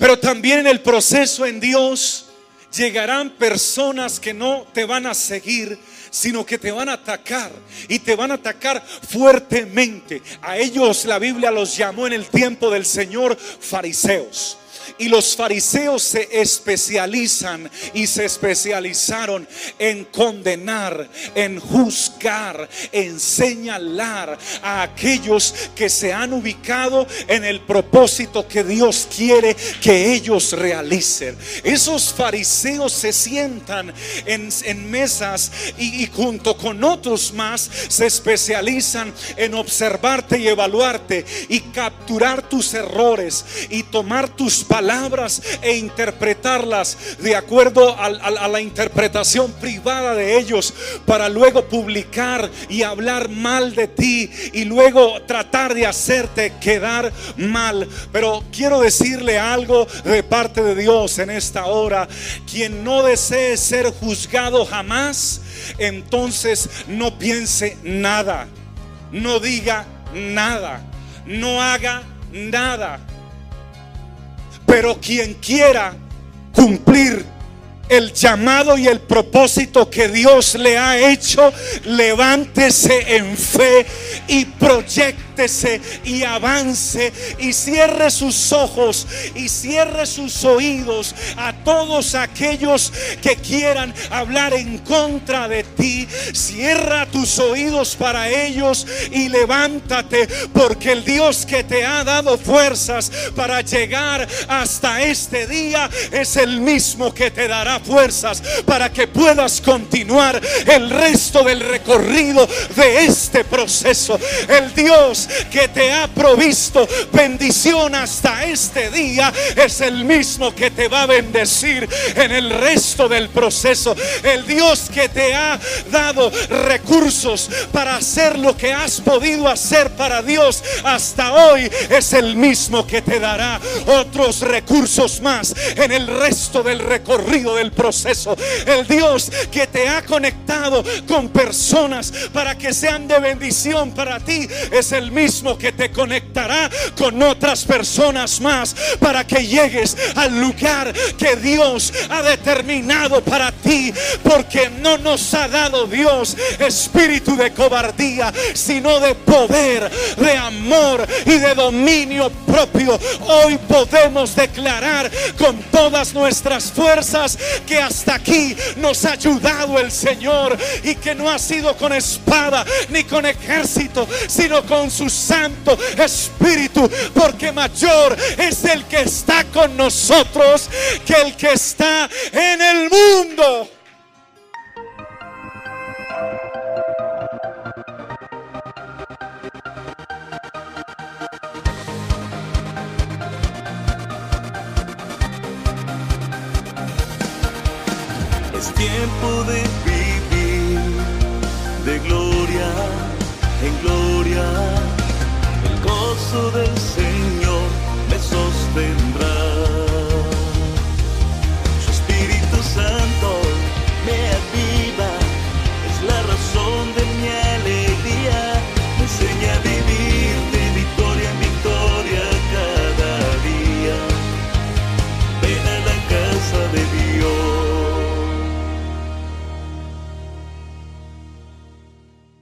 Pero también en el proceso en Dios llegarán personas que no te van a seguir, sino que te van a atacar y te van a atacar fuertemente. A ellos la Biblia los llamó en el tiempo del Señor fariseos. Y los fariseos se especializan y se especializaron en condenar, en juzgar, en señalar a aquellos que se han ubicado en el propósito que Dios quiere que ellos realicen. Esos fariseos se sientan en, mesas y, y junto con otros más se especializan en observarte y evaluarte y capturar tus errores y tomar tus palabras palabras e interpretarlas de acuerdo a, la interpretación privada de ellos para luego publicar y hablar mal de ti y luego tratar de hacerte quedar mal. Pero quiero decirle algo de parte de Dios en esta hora. Quien no desee ser juzgado jamás, entonces no piense nada, no diga nada, no haga nada. Pero quien quiera cumplir el llamado y el propósito que Dios le ha hecho, levántese en fe y proyecte y avance y cierre sus ojos y cierre sus oídos a todos aquellos que quieran hablar en contra de ti. Cierra tus oídos para ellos y levántate porque el Dios que te ha dado fuerzas para llegar hasta este día es el mismo que te dará fuerzas para que puedas continuar el resto del recorrido de este proceso. El Dios que te ha provisto bendición hasta este día es el mismo que te va a bendecir en el resto del proceso. El Dios que te ha dado recursos para hacer lo que has podido hacer para Dios hasta hoy es el mismo que te dará otros recursos más en el resto del recorrido del proceso. El Dios que te ha conectado con personas para que sean de bendición para ti es el mismo que te conectará con otras personas más para que llegues al lugar que Dios ha determinado para ti. Porque no nos ha dado Dios espíritu de cobardía, sino de poder, de amor y de dominio propio. Hoy podemos declarar con todas nuestras fuerzas que hasta aquí nos ha ayudado el Señor y que no ha sido con espada ni con ejército, sino con sus Santo Espíritu, porque mayor es el que está con nosotros que el que está en el mundo. Es tiempo de so that